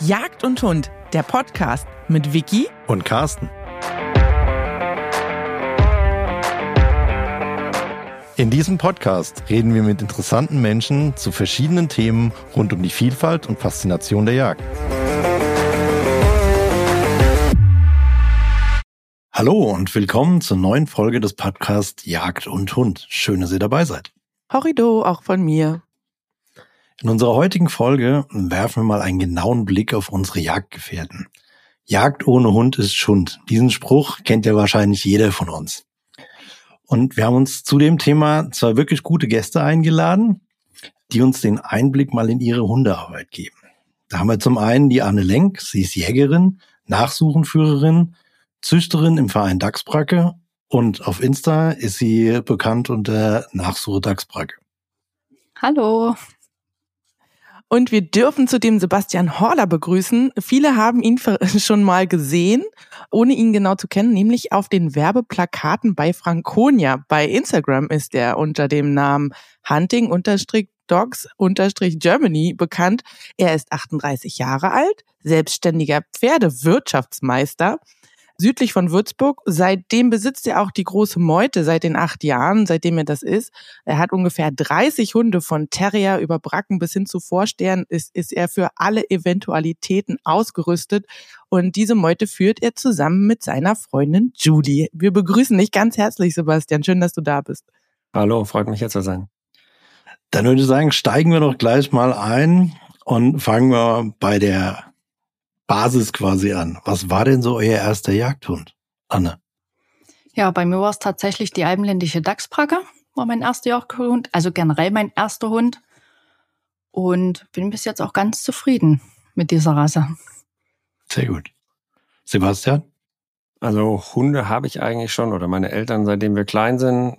Jagd und Hund, der Podcast mit Vicky und Carsten. In diesem Podcast reden wir mit interessanten Menschen zu verschiedenen Themen rund um die Vielfalt und Faszination der Jagd. Hallo und willkommen zur neuen Folge des Podcasts Jagd und Hund. Schön, dass ihr dabei seid. Horrido, auch von mir. In unserer heutigen Folge werfen wir mal einen genauen Blick auf unsere Jagdgefährten. Jagd ohne Hund ist Schund. Diesen Spruch kennt ja wahrscheinlich jeder von uns. Und wir haben uns zu dem Thema zwei wirklich gute Gäste eingeladen, die uns den Einblick mal in ihre Hundearbeit geben. Da haben wir zum einen die Anne Lenk, sie ist Jägerin, Nachsuchenführerin, Züchterin im Verein Dachsbracke und auf Insta ist sie bekannt unter Nachsuche Dachsbracke. Hallo. Und wir dürfen zudem Sebastian Horler begrüßen. Viele haben ihn schon mal gesehen, ohne ihn genau zu kennen, nämlich auf den Werbeplakaten bei Franconia. Bei Instagram ist er unter dem Namen Hunting-Dogs-Germany bekannt. Er ist 38 Jahre alt, selbstständiger Pferdewirtschaftsmeister südlich von Würzburg. Seitdem besitzt er auch die große Meute seit den acht Jahren, seitdem er das ist. Er hat ungefähr 30 Hunde von Terrier über Bracken bis hin zu Vorstern. Ist, ist er für alle Eventualitäten ausgerüstet. Und diese Meute führt er zusammen mit seiner Freundin Julie. Wir begrüßen dich ganz herzlich, Sebastian. Schön, dass du da bist. Hallo, freut mich hier zu sein. Dann würde ich sagen, steigen wir doch gleich mal ein und fangen wir bei der Basis quasi an. Was war denn so euer erster Jagdhund, Anne? Ja, bei mir war es tatsächlich die alpenländische Dachsbracke, war mein erster Jagdhund, also generell mein erster Hund. Und bin bis jetzt auch ganz zufrieden mit dieser Rasse. Sehr gut. Sebastian? Also Hunde habe ich eigentlich schon oder meine Eltern, seitdem wir klein sind.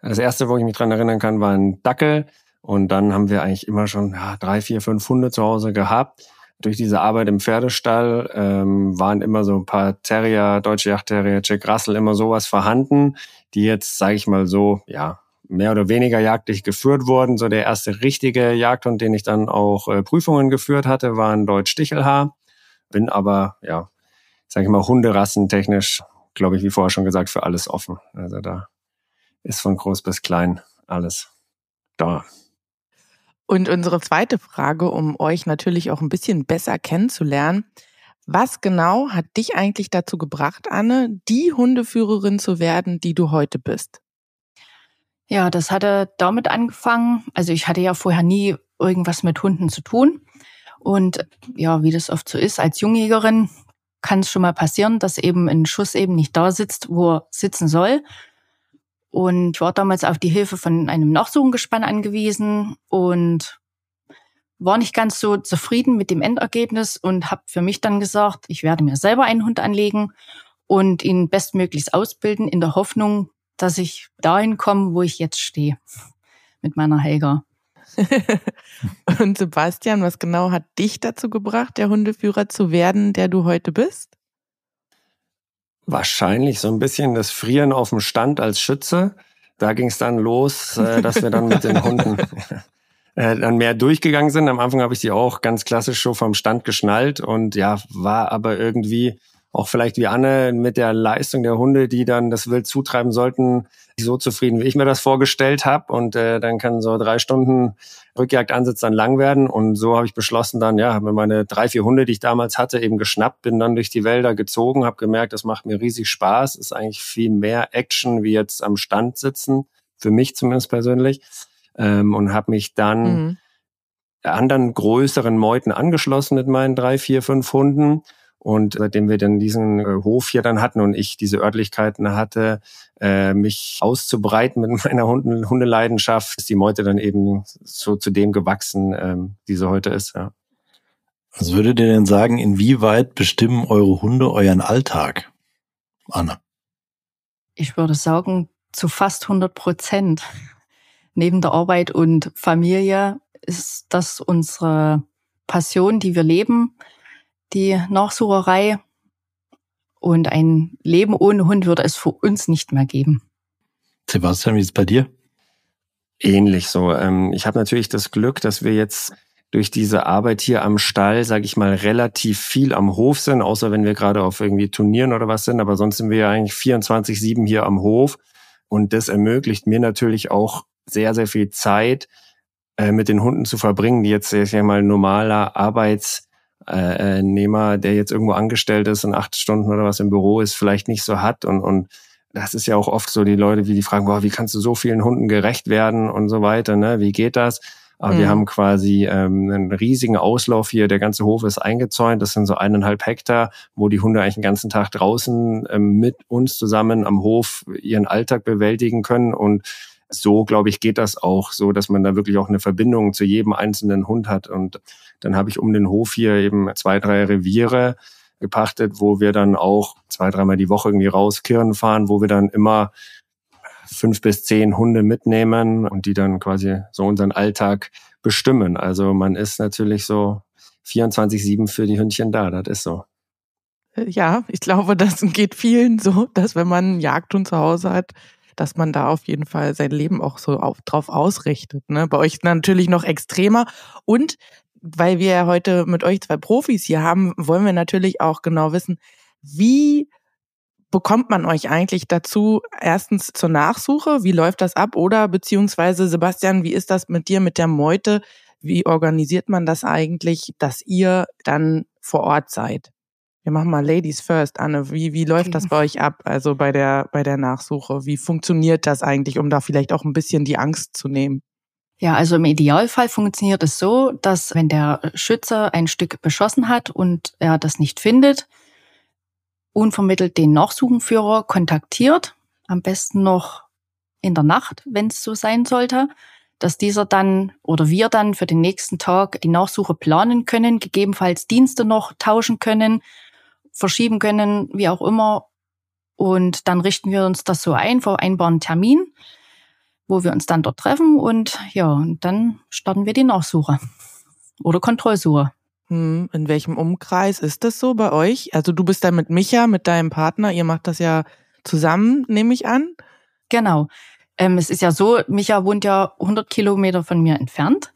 Das erste, wo ich mich dran erinnern kann, war ein Dackel. Und dann haben wir eigentlich immer schon ja, drei, vier, fünf Hunde zu Hause gehabt durch diese Arbeit im Pferdestall ähm, waren immer so ein paar Terrier, Deutsche Yachtterrier, Jack Russell, immer sowas vorhanden, die jetzt, sage ich mal so, ja, mehr oder weniger jagdlich geführt wurden. So der erste richtige Jagdhund, den ich dann auch äh, Prüfungen geführt hatte, war ein Deutsch Stichelhaar. Bin aber, ja, sage ich mal, hunderassentechnisch, glaube ich, wie vorher schon gesagt, für alles offen. Also da ist von groß bis klein alles da. Und unsere zweite Frage, um euch natürlich auch ein bisschen besser kennenzulernen. Was genau hat dich eigentlich dazu gebracht, Anne, die Hundeführerin zu werden, die du heute bist? Ja, das hatte damit angefangen. Also ich hatte ja vorher nie irgendwas mit Hunden zu tun. Und ja, wie das oft so ist, als Jungjägerin kann es schon mal passieren, dass eben ein Schuss eben nicht da sitzt, wo er sitzen soll. Und ich war damals auf die Hilfe von einem Nachsuchengespann angewiesen und war nicht ganz so zufrieden mit dem Endergebnis und habe für mich dann gesagt, ich werde mir selber einen Hund anlegen und ihn bestmöglichst ausbilden in der Hoffnung, dass ich dahin komme, wo ich jetzt stehe mit meiner Helga. und Sebastian, was genau hat dich dazu gebracht, der Hundeführer zu werden, der du heute bist? Wahrscheinlich so ein bisschen das Frieren auf dem Stand als Schütze. Da ging es dann los, äh, dass wir dann mit den Hunden äh, dann mehr durchgegangen sind. Am Anfang habe ich sie auch ganz klassisch schon vom Stand geschnallt und ja, war aber irgendwie auch vielleicht wie Anne mit der Leistung der Hunde, die dann das Wild zutreiben sollten, so zufrieden, wie ich mir das vorgestellt habe. Und äh, dann kann so drei Stunden Rückjagdansatz dann lang werden. Und so habe ich beschlossen dann, ja, habe mir meine drei, vier Hunde, die ich damals hatte, eben geschnappt, bin dann durch die Wälder gezogen, habe gemerkt, das macht mir riesig Spaß, ist eigentlich viel mehr Action wie jetzt am Stand sitzen, für mich zumindest persönlich. Ähm, und habe mich dann mhm. anderen größeren Meuten angeschlossen mit meinen drei, vier, fünf Hunden und seitdem wir dann diesen äh, Hof hier dann hatten und ich diese Örtlichkeiten hatte, äh, mich auszubreiten mit meiner Hunde Hundeleidenschaft, ist die Meute dann eben so zu dem gewachsen, ähm, die sie heute ist. Ja. Was würdet ihr denn sagen, inwieweit bestimmen eure Hunde euren Alltag? Anna. Ich würde sagen, zu fast 100 Prozent. Neben der Arbeit und Familie ist das unsere Passion, die wir leben die Nachsucherei. Und ein Leben ohne Hund würde es für uns nicht mehr geben. Sebastian, wie ist es bei dir? Ähnlich so. Ähm, ich habe natürlich das Glück, dass wir jetzt durch diese Arbeit hier am Stall, sage ich mal, relativ viel am Hof sind, außer wenn wir gerade auf irgendwie Turnieren oder was sind. Aber sonst sind wir ja eigentlich 24-7 hier am Hof. Und das ermöglicht mir natürlich auch sehr, sehr viel Zeit äh, mit den Hunden zu verbringen, die jetzt, ich sag mal, normaler Arbeitsnehmer, der jetzt irgendwo angestellt ist und acht Stunden oder was im Büro ist, vielleicht nicht so hat. Und, und das ist ja auch oft so, die Leute, wie die fragen, boah, wie kannst du so vielen Hunden gerecht werden und so weiter, ne? Wie geht das? Aber mhm. wir haben quasi ähm, einen riesigen Auslauf hier. Der ganze Hof ist eingezäunt. Das sind so eineinhalb Hektar, wo die Hunde eigentlich den ganzen Tag draußen ähm, mit uns zusammen am Hof ihren Alltag bewältigen können. Und so, glaube ich, geht das auch so, dass man da wirklich auch eine Verbindung zu jedem einzelnen Hund hat. Und dann habe ich um den Hof hier eben zwei, drei Reviere gepachtet, wo wir dann auch zwei, dreimal die Woche irgendwie rauskirren fahren, wo wir dann immer fünf bis zehn Hunde mitnehmen und die dann quasi so unseren Alltag bestimmen. Also man ist natürlich so 24-7 für die Hündchen da, das ist so. Äh, ja, ich glaube, das geht vielen so, dass wenn man einen Jagdhund zu Hause hat, dass man da auf jeden Fall sein Leben auch so auf, drauf ausrichtet. Ne? Bei euch natürlich noch extremer. Und weil wir heute mit euch zwei Profis hier haben, wollen wir natürlich auch genau wissen, wie bekommt man euch eigentlich dazu, erstens zur Nachsuche, wie läuft das ab? Oder beziehungsweise, Sebastian, wie ist das mit dir, mit der Meute? Wie organisiert man das eigentlich, dass ihr dann vor Ort seid? Wir machen mal Ladies first, Anne. Wie, wie läuft das bei euch ab? Also bei der, bei der Nachsuche? Wie funktioniert das eigentlich, um da vielleicht auch ein bisschen die Angst zu nehmen? Ja, also im Idealfall funktioniert es so, dass wenn der Schütze ein Stück beschossen hat und er das nicht findet, unvermittelt den Nachsuchenführer kontaktiert, am besten noch in der Nacht, wenn es so sein sollte, dass dieser dann oder wir dann für den nächsten Tag die Nachsuche planen können, gegebenenfalls Dienste noch tauschen können, verschieben können, wie auch immer. Und dann richten wir uns das so ein, vereinbaren Termin, wo wir uns dann dort treffen und ja, und dann starten wir die Nachsuche oder Kontrollsuche. Hm, in welchem Umkreis ist das so bei euch? Also du bist da mit Micha, mit deinem Partner, ihr macht das ja zusammen, nehme ich an. Genau. Ähm, es ist ja so, Micha wohnt ja 100 Kilometer von mir entfernt.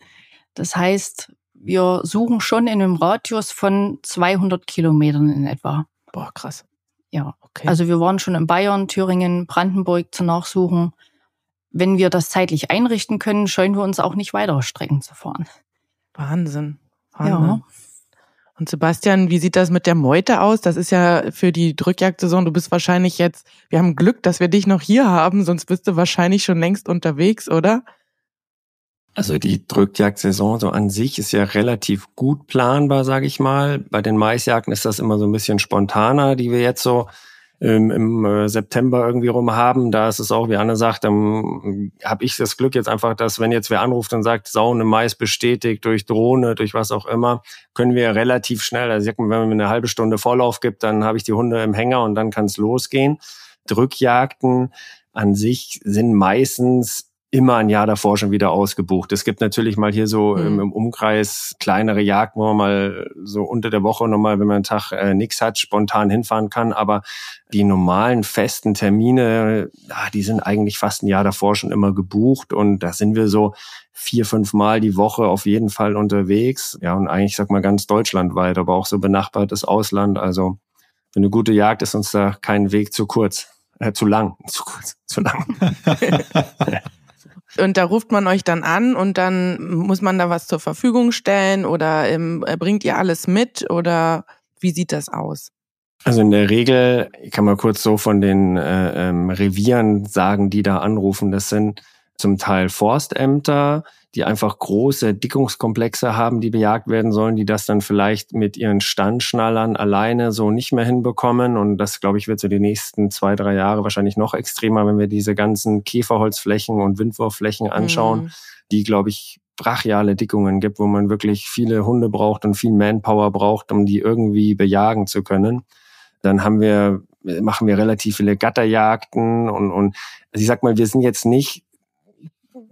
Das heißt, wir suchen schon in einem Radius von 200 Kilometern in etwa. Boah, krass. Ja, okay. Also wir waren schon in Bayern, Thüringen, Brandenburg zu nachsuchen. Wenn wir das zeitlich einrichten können, scheuen wir uns auch nicht weitere Strecken zu fahren. Wahnsinn. Wahnsinn. Ja. Und Sebastian, wie sieht das mit der Meute aus? Das ist ja für die Drückjagdsaison. Du bist wahrscheinlich jetzt, wir haben Glück, dass wir dich noch hier haben, sonst bist du wahrscheinlich schon längst unterwegs, oder? Also die Drückjagdsaison so an sich ist ja relativ gut planbar, sage ich mal. Bei den Maisjagden ist das immer so ein bisschen spontaner, die wir jetzt so ähm, im äh, September irgendwie rum haben. Da ist es auch, wie Anne sagt, dann habe ich das Glück jetzt einfach, dass wenn jetzt wer anruft und sagt, Saune Mais bestätigt durch Drohne, durch was auch immer, können wir relativ schnell, also wenn man mir eine halbe Stunde Vorlauf gibt, dann habe ich die Hunde im Hänger und dann kann es losgehen. Drückjagden an sich sind meistens immer ein Jahr davor schon wieder ausgebucht. Es gibt natürlich mal hier so mhm. im, Umkreis kleinere Jagden, wo man mal so unter der Woche nochmal, wenn man einen Tag äh, nichts hat, spontan hinfahren kann. Aber die normalen festen Termine, ja, die sind eigentlich fast ein Jahr davor schon immer gebucht. Und da sind wir so vier, fünf Mal die Woche auf jeden Fall unterwegs. Ja, und eigentlich, sag mal, ganz deutschlandweit, aber auch so benachbartes Ausland. Also für eine gute Jagd ist uns da kein Weg zu kurz. Äh, zu lang, zu kurz, zu lang. Und da ruft man euch dann an und dann muss man da was zur Verfügung stellen oder ähm, bringt ihr alles mit oder wie sieht das aus? Also in der Regel, ich kann mal kurz so von den äh, ähm, Revieren sagen, die da anrufen, das sind zum Teil Forstämter, die einfach große Dickungskomplexe haben, die bejagt werden sollen, die das dann vielleicht mit ihren Standschnallern alleine so nicht mehr hinbekommen. Und das, glaube ich, wird so die nächsten zwei, drei Jahre wahrscheinlich noch extremer, wenn wir diese ganzen Käferholzflächen und Windwurfflächen anschauen, mhm. die, glaube ich, brachiale Dickungen gibt, wo man wirklich viele Hunde braucht und viel Manpower braucht, um die irgendwie bejagen zu können. Dann haben wir, machen wir relativ viele Gatterjagden und, und also ich sag mal, wir sind jetzt nicht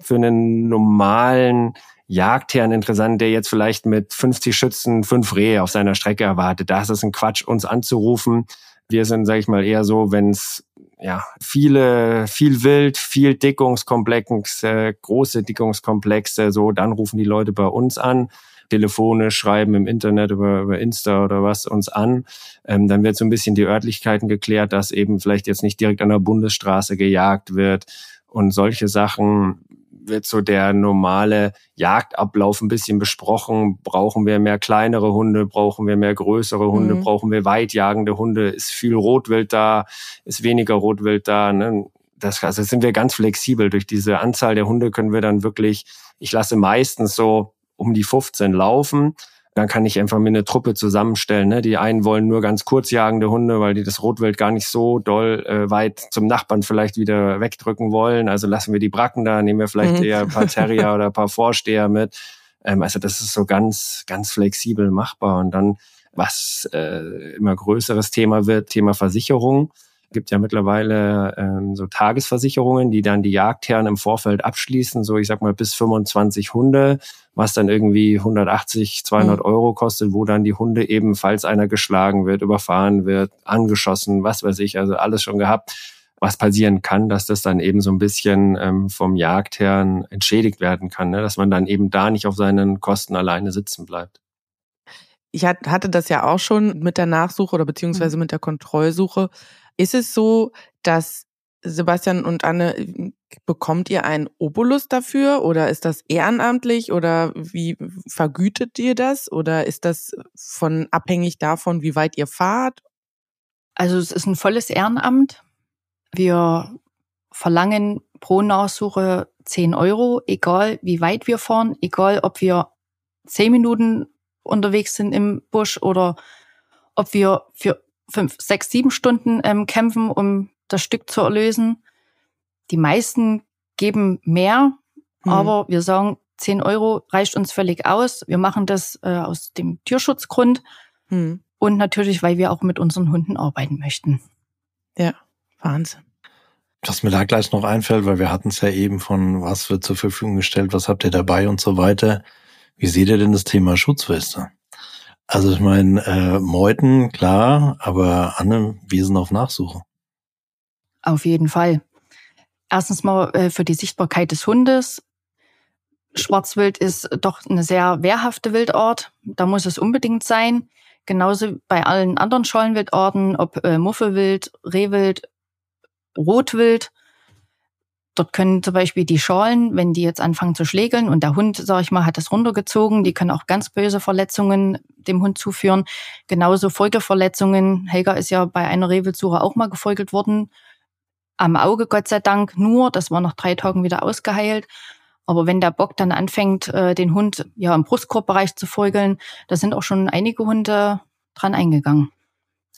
für einen normalen Jagdherrn interessant, der jetzt vielleicht mit 50 Schützen fünf Rehe auf seiner Strecke erwartet. Da ist es ein Quatsch, uns anzurufen. Wir sind, sage ich mal, eher so, wenn es ja viele, viel Wild, viel Dickungskomplexe, große Dickungskomplexe, so, dann rufen die Leute bei uns an. telefonisch schreiben im Internet über, über Insta oder was uns an. Ähm, dann wird so ein bisschen die Örtlichkeiten geklärt, dass eben vielleicht jetzt nicht direkt an der Bundesstraße gejagt wird und solche Sachen wird so der normale Jagdablauf ein bisschen besprochen. Brauchen wir mehr kleinere Hunde? Brauchen wir mehr größere Hunde? Mhm. Brauchen wir weitjagende Hunde? Ist viel Rotwild da? Ist weniger Rotwild da? Ne? Das, also sind wir ganz flexibel. Durch diese Anzahl der Hunde können wir dann wirklich, ich lasse meistens so um die 15 laufen dann kann ich einfach mir eine Truppe zusammenstellen. Ne? Die einen wollen nur ganz kurzjagende Hunde, weil die das Rotwild gar nicht so doll äh, weit zum Nachbarn vielleicht wieder wegdrücken wollen. Also lassen wir die Bracken da, nehmen wir vielleicht mhm. eher ein paar Terrier oder ein paar Vorsteher mit. Ähm, also das ist so ganz, ganz flexibel machbar. Und dann, was äh, immer größeres Thema wird, Thema Versicherung gibt ja mittlerweile ähm, so Tagesversicherungen, die dann die Jagdherren im Vorfeld abschließen, so ich sag mal bis 25 Hunde, was dann irgendwie 180, 200 mhm. Euro kostet, wo dann die Hunde eben, falls einer geschlagen wird, überfahren wird, angeschossen, was weiß ich, also alles schon gehabt, was passieren kann, dass das dann eben so ein bisschen ähm, vom Jagdherrn entschädigt werden kann, ne? dass man dann eben da nicht auf seinen Kosten alleine sitzen bleibt. Ich hatte das ja auch schon mit der Nachsuche oder beziehungsweise mhm. mit der Kontrollsuche. Ist es so, dass Sebastian und Anne, bekommt ihr einen Obolus dafür oder ist das ehrenamtlich oder wie vergütet ihr das oder ist das von abhängig davon, wie weit ihr fahrt? Also es ist ein volles Ehrenamt. Wir verlangen pro Nachsuche 10 Euro, egal wie weit wir fahren, egal ob wir 10 Minuten unterwegs sind im Busch oder ob wir für fünf, sechs, sieben Stunden ähm, kämpfen, um das Stück zu erlösen. Die meisten geben mehr, mhm. aber wir sagen, 10 Euro reicht uns völlig aus. Wir machen das äh, aus dem Tierschutzgrund mhm. und natürlich, weil wir auch mit unseren Hunden arbeiten möchten. Ja, Wahnsinn. Was mir da gleich noch einfällt, weil wir hatten es ja eben von, was wird zur Verfügung gestellt, was habt ihr dabei und so weiter. Wie seht ihr denn das Thema Schutzweste? Also ich meine, äh, Meuten, klar, aber Anne, wir sind auf Nachsuche. Auf jeden Fall. Erstens mal äh, für die Sichtbarkeit des Hundes. Schwarzwild ist doch eine sehr wehrhafte Wildart. Da muss es unbedingt sein. Genauso bei allen anderen Schollenwildarten, ob äh, Muffelwild, Rehwild, Rotwild. Dort können zum Beispiel die Schalen, wenn die jetzt anfangen zu schlägeln und der Hund, sag ich mal, hat das runtergezogen, die können auch ganz böse Verletzungen dem Hund zuführen. Genauso Folgeverletzungen. Helga ist ja bei einer Rehwildsuche auch mal gefolgelt worden. Am Auge, Gott sei Dank, nur. Das war nach drei Tagen wieder ausgeheilt. Aber wenn der Bock dann anfängt, äh, den Hund ja im Brustkorbbereich zu folgeln, da sind auch schon einige Hunde dran eingegangen.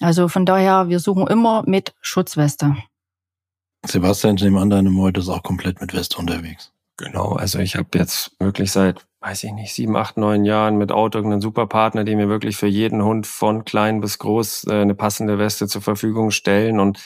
Also von daher, wir suchen immer mit Schutzweste. Sebastian, ich nehme an, deine Meute ist auch komplett mit Weste unterwegs. Genau, also ich habe jetzt wirklich seit, weiß ich nicht, sieben, acht, neun Jahren mit Auto einen super Partner, die mir wirklich für jeden Hund von klein bis groß äh, eine passende Weste zur Verfügung stellen. Und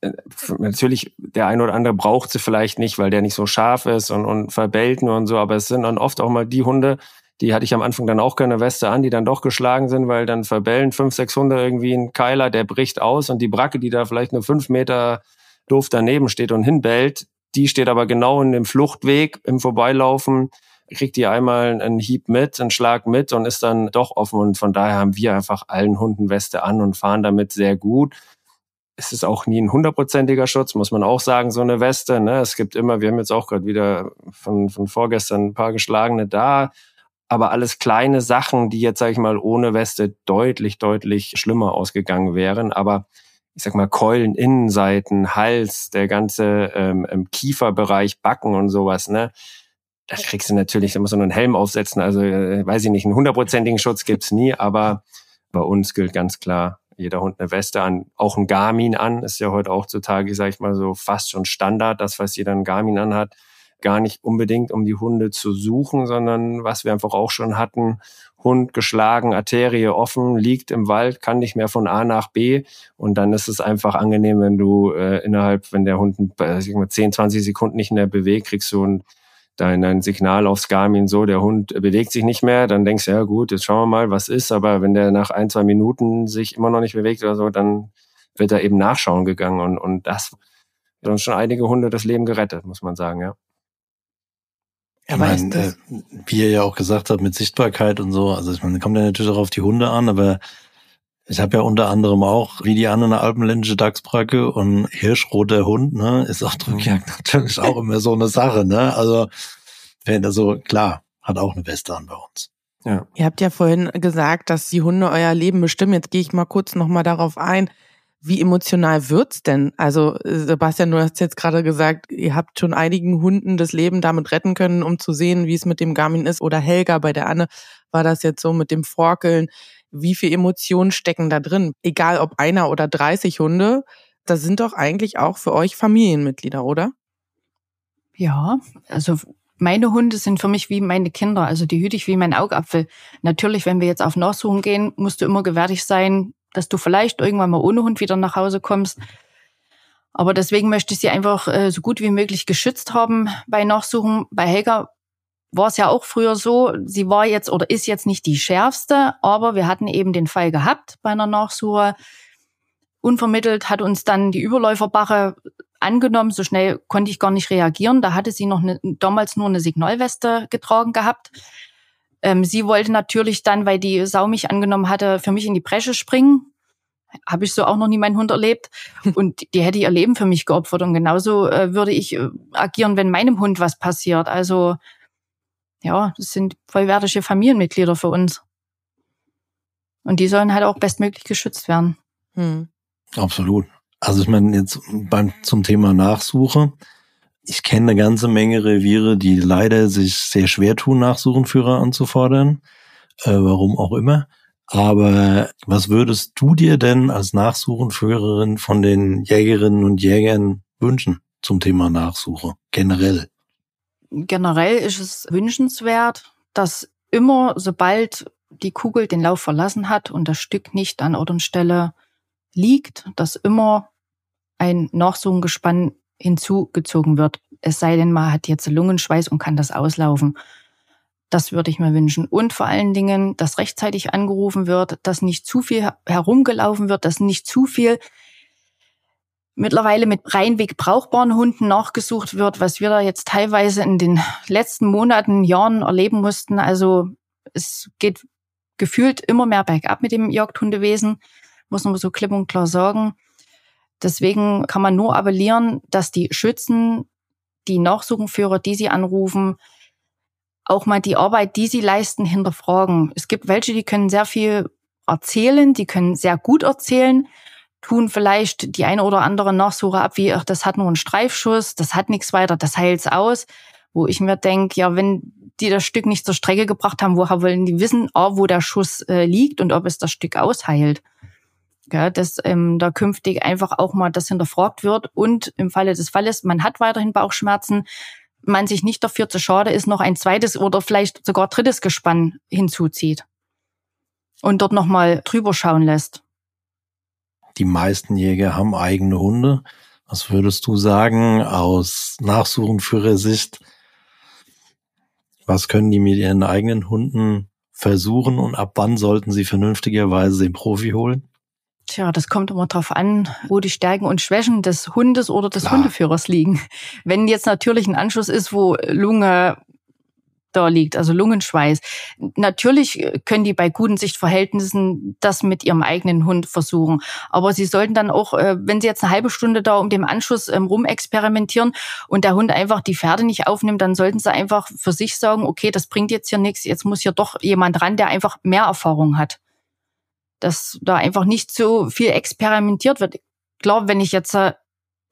äh, natürlich, der eine oder andere braucht sie vielleicht nicht, weil der nicht so scharf ist und, und verbellt nur und so, aber es sind dann oft auch mal die Hunde, die hatte ich am Anfang dann auch keine Weste an, die dann doch geschlagen sind, weil dann verbellen fünf, sechs Hunde irgendwie ein Keiler, der bricht aus und die Bracke, die da vielleicht nur fünf Meter doof daneben steht und hinbellt. Die steht aber genau in dem Fluchtweg im Vorbeilaufen, kriegt die einmal einen Hieb mit, einen Schlag mit und ist dann doch offen. Und von daher haben wir einfach allen Hunden Weste an und fahren damit sehr gut. Es ist auch nie ein hundertprozentiger Schutz, muss man auch sagen, so eine Weste. Ne? Es gibt immer, wir haben jetzt auch gerade wieder von, von vorgestern ein paar geschlagene da, aber alles kleine Sachen, die jetzt, sage ich mal, ohne Weste deutlich, deutlich schlimmer ausgegangen wären. Aber ich sag mal, Keulen, Innenseiten, Hals, der ganze ähm, ähm, Kieferbereich, Backen und sowas, ne? Da kriegst du natürlich, da musst du nur einen Helm aufsetzen. Also, äh, weiß ich nicht, einen hundertprozentigen Schutz gibt's nie, aber bei uns gilt ganz klar, jeder Hund eine Weste an, auch ein Garmin an, ist ja heute auch zutage, sag ich mal, so fast schon Standard, das, was jeder ein Garmin anhat gar nicht unbedingt, um die Hunde zu suchen, sondern was wir einfach auch schon hatten, Hund geschlagen, Arterie offen, liegt im Wald, kann nicht mehr von A nach B. Und dann ist es einfach angenehm, wenn du äh, innerhalb, wenn der Hund äh, 10, 20 Sekunden nicht mehr bewegt, kriegst du ein, dein, dein Signal aufs Garmin so, der Hund bewegt sich nicht mehr, dann denkst du, ja gut, jetzt schauen wir mal, was ist, aber wenn der nach ein, zwei Minuten sich immer noch nicht bewegt oder so, dann wird er eben nachschauen gegangen. Und, und das hat uns schon einige Hunde das Leben gerettet, muss man sagen, ja. Ich meine, äh, wie ihr ja auch gesagt habt, mit Sichtbarkeit und so, also ich meine, kommt ja natürlich auch auf die Hunde an, aber ich habe ja unter anderem auch, wie die andere alpenländische Dachsbracke und Hirschroter Hund, ne, ist auch Drückjagd mhm. natürlich auch immer so eine Sache, ne? Also, also klar, hat auch eine Weste an bei uns. Ja. Ihr habt ja vorhin gesagt, dass die Hunde euer Leben bestimmen. Jetzt gehe ich mal kurz nochmal darauf ein. Wie emotional wird's denn? Also Sebastian, du hast jetzt gerade gesagt, ihr habt schon einigen Hunden das Leben damit retten können, um zu sehen, wie es mit dem Garmin ist. Oder Helga bei der Anne war das jetzt so mit dem Forkeln. Wie viel Emotionen stecken da drin? Egal ob einer oder 30 Hunde, das sind doch eigentlich auch für euch Familienmitglieder, oder? Ja, also meine Hunde sind für mich wie meine Kinder, also die hüte ich wie mein Augapfel. Natürlich, wenn wir jetzt auf Nachsuchen gehen, musst du immer gewärtig sein, dass du vielleicht irgendwann mal ohne Hund wieder nach Hause kommst. Aber deswegen möchte ich sie einfach äh, so gut wie möglich geschützt haben bei Nachsuchen. Bei Helga war es ja auch früher so, sie war jetzt oder ist jetzt nicht die schärfste, aber wir hatten eben den Fall gehabt bei einer Nachsuche. Unvermittelt hat uns dann die Überläuferbache angenommen, so schnell konnte ich gar nicht reagieren. Da hatte sie noch eine, damals nur eine Signalweste getragen gehabt. Ähm, sie wollte natürlich dann, weil die Sau mich angenommen hatte, für mich in die Bresche springen. Habe ich so auch noch nie meinen Hund erlebt. Und die hätte ihr Leben für mich geopfert. Und genauso äh, würde ich äh, agieren, wenn meinem Hund was passiert. Also ja, das sind vollwertige Familienmitglieder für uns. Und die sollen halt auch bestmöglich geschützt werden. Hm. Absolut. Also ich meine, jetzt beim, zum Thema Nachsuche ich kenne eine ganze Menge Reviere, die leider sich sehr schwer tun, Nachsuchenführer anzufordern, äh, warum auch immer. Aber was würdest du dir denn als Nachsuchenführerin von den Jägerinnen und Jägern wünschen zum Thema Nachsuche generell? Generell ist es wünschenswert, dass immer, sobald die Kugel den Lauf verlassen hat und das Stück nicht an Ort und Stelle liegt, dass immer ein Nachsuchengespann hinzugezogen wird. Es sei denn, man hat jetzt Lungenschweiß und kann das auslaufen. Das würde ich mir wünschen. Und vor allen Dingen, dass rechtzeitig angerufen wird, dass nicht zu viel herumgelaufen wird, dass nicht zu viel mittlerweile mit reinweg brauchbaren Hunden nachgesucht wird, was wir da jetzt teilweise in den letzten Monaten, Jahren erleben mussten. Also es geht gefühlt immer mehr bergab mit dem Jagdhundewesen, muss man so klipp und klar sagen. Deswegen kann man nur appellieren, dass die Schützen, die Nachsuchenführer, die sie anrufen, auch mal die Arbeit, die sie leisten, hinterfragen. Es gibt welche, die können sehr viel erzählen, die können sehr gut erzählen, tun vielleicht die eine oder andere Nachsuche ab, wie, ach, das hat nur einen Streifschuss, das hat nichts weiter, das heilt's aus. Wo ich mir denke, ja, wenn die das Stück nicht zur Strecke gebracht haben, woher wollen die wissen, A, wo der Schuss äh, liegt und ob es das Stück ausheilt? Gell, dass ähm, da künftig einfach auch mal das hinterfragt wird und im Falle des Falles, man hat weiterhin Bauchschmerzen, man sich nicht dafür zu schade ist, noch ein zweites oder vielleicht sogar drittes Gespann hinzuzieht und dort nochmal drüber schauen lässt. Die meisten Jäger haben eigene Hunde. Was würdest du sagen aus Nachsuchenführersicht? Was können die mit ihren eigenen Hunden versuchen und ab wann sollten sie vernünftigerweise den Profi holen? Tja, das kommt immer darauf an, wo die Stärken und Schwächen des Hundes oder des Klar. Hundeführers liegen. Wenn jetzt natürlich ein Anschluss ist, wo Lunge da liegt, also Lungenschweiß. Natürlich können die bei guten Sichtverhältnissen das mit ihrem eigenen Hund versuchen. Aber sie sollten dann auch, äh, wenn sie jetzt eine halbe Stunde da um den Anschluss ähm, rumexperimentieren und der Hund einfach die Pferde nicht aufnimmt, dann sollten sie einfach für sich sagen, okay, das bringt jetzt hier nichts, jetzt muss hier doch jemand ran, der einfach mehr Erfahrung hat dass da einfach nicht so viel experimentiert wird. Glaube, wenn ich jetzt äh,